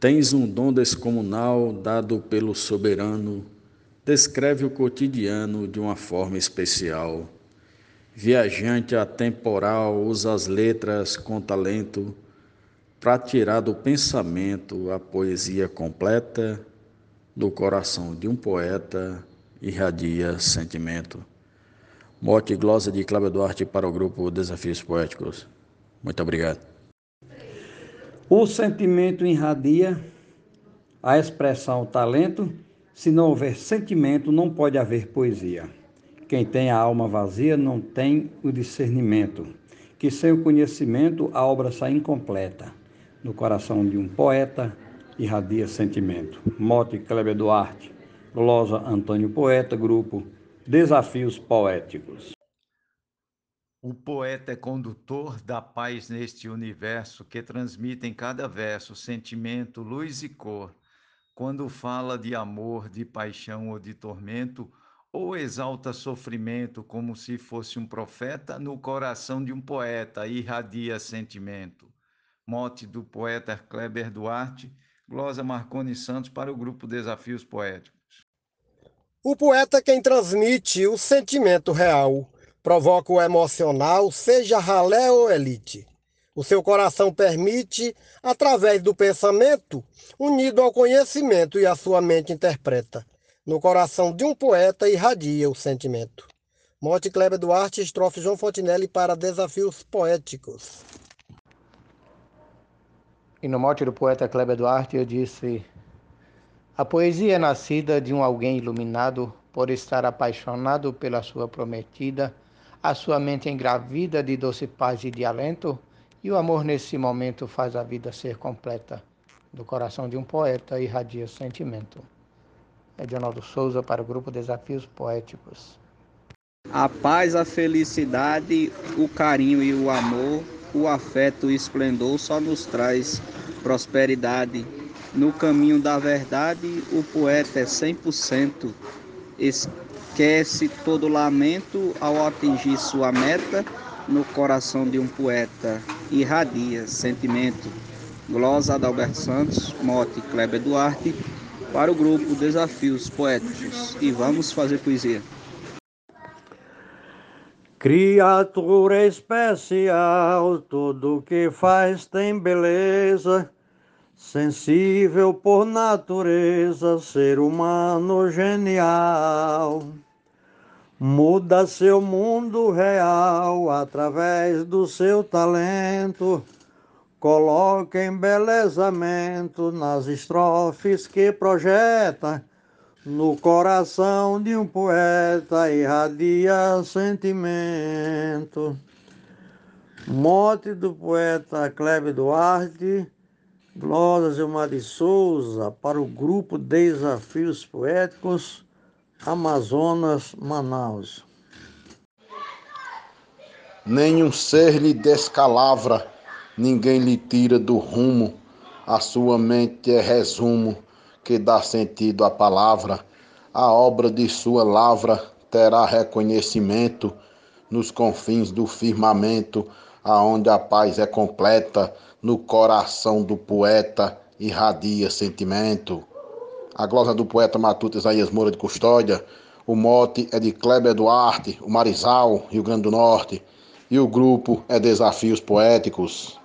Tens um dom descomunal dado pelo soberano, descreve o cotidiano de uma forma especial. Viajante atemporal, usa as letras com talento para tirar do pensamento a poesia completa, do coração de um poeta irradia sentimento. Mote e glosa de Cláudio Duarte para o grupo Desafios Poéticos. Muito obrigado. O sentimento irradia a expressão talento. Se não houver sentimento, não pode haver poesia. Quem tem a alma vazia não tem o discernimento, que sem o conhecimento a obra sai incompleta. No coração de um poeta irradia sentimento. Mote Kleber Duarte, glosa Antônio Poeta, grupo Desafios Poéticos. O poeta é condutor da paz neste universo que transmite em cada verso sentimento, luz e cor. Quando fala de amor, de paixão ou de tormento, ou exalta sofrimento como se fosse um profeta, no coração de um poeta irradia sentimento. Mote do poeta Kleber Duarte, glosa Marconi Santos para o grupo Desafios Poéticos. O poeta é quem transmite o sentimento real, provoca o emocional, seja ralé ou elite. O seu coração permite, através do pensamento, unido ao conhecimento e a sua mente interpreta. No coração de um poeta irradia o sentimento. Mote Kleber Duarte, estrofe João Fontinelli para Desafios Poéticos. E no mote do poeta Kleber Duarte eu disse a poesia é nascida de um alguém iluminado por estar apaixonado pela sua prometida, a sua mente engravida de doce paz e de alento, e o amor nesse momento faz a vida ser completa. Do coração de um poeta irradia sentimento. Edionaldo Souza para o grupo Desafios Poéticos. A paz, a felicidade, o carinho e o amor, o afeto e o esplendor só nos traz prosperidade no caminho da verdade, o poeta é 100%. Esquece todo lamento ao atingir sua meta. No coração de um poeta irradia sentimento. Glosa Adalberto Santos, mote Kleber Duarte, para o grupo Desafios Poéticos. E vamos fazer poesia. Criatura especial, tudo que faz tem beleza Sensível por natureza, ser humano genial. Muda seu mundo real através do seu talento. Coloca embelezamento nas estrofes que projeta. No coração de um poeta irradia sentimento. Mote do poeta Cleve Duarte Glória Gilmar de Souza para o grupo Desafios Poéticos Amazonas, Manaus. Nenhum ser lhe descalavra, ninguém lhe tira do rumo, a sua mente é resumo que dá sentido à palavra, a obra de sua lavra terá reconhecimento nos confins do firmamento, aonde a paz é completa no coração do poeta irradia sentimento. A glosa do poeta matuto Isaías Moura de Custódia, o mote é de Kleber Duarte, o Marizal, Rio Grande do Norte, e o grupo é Desafios Poéticos.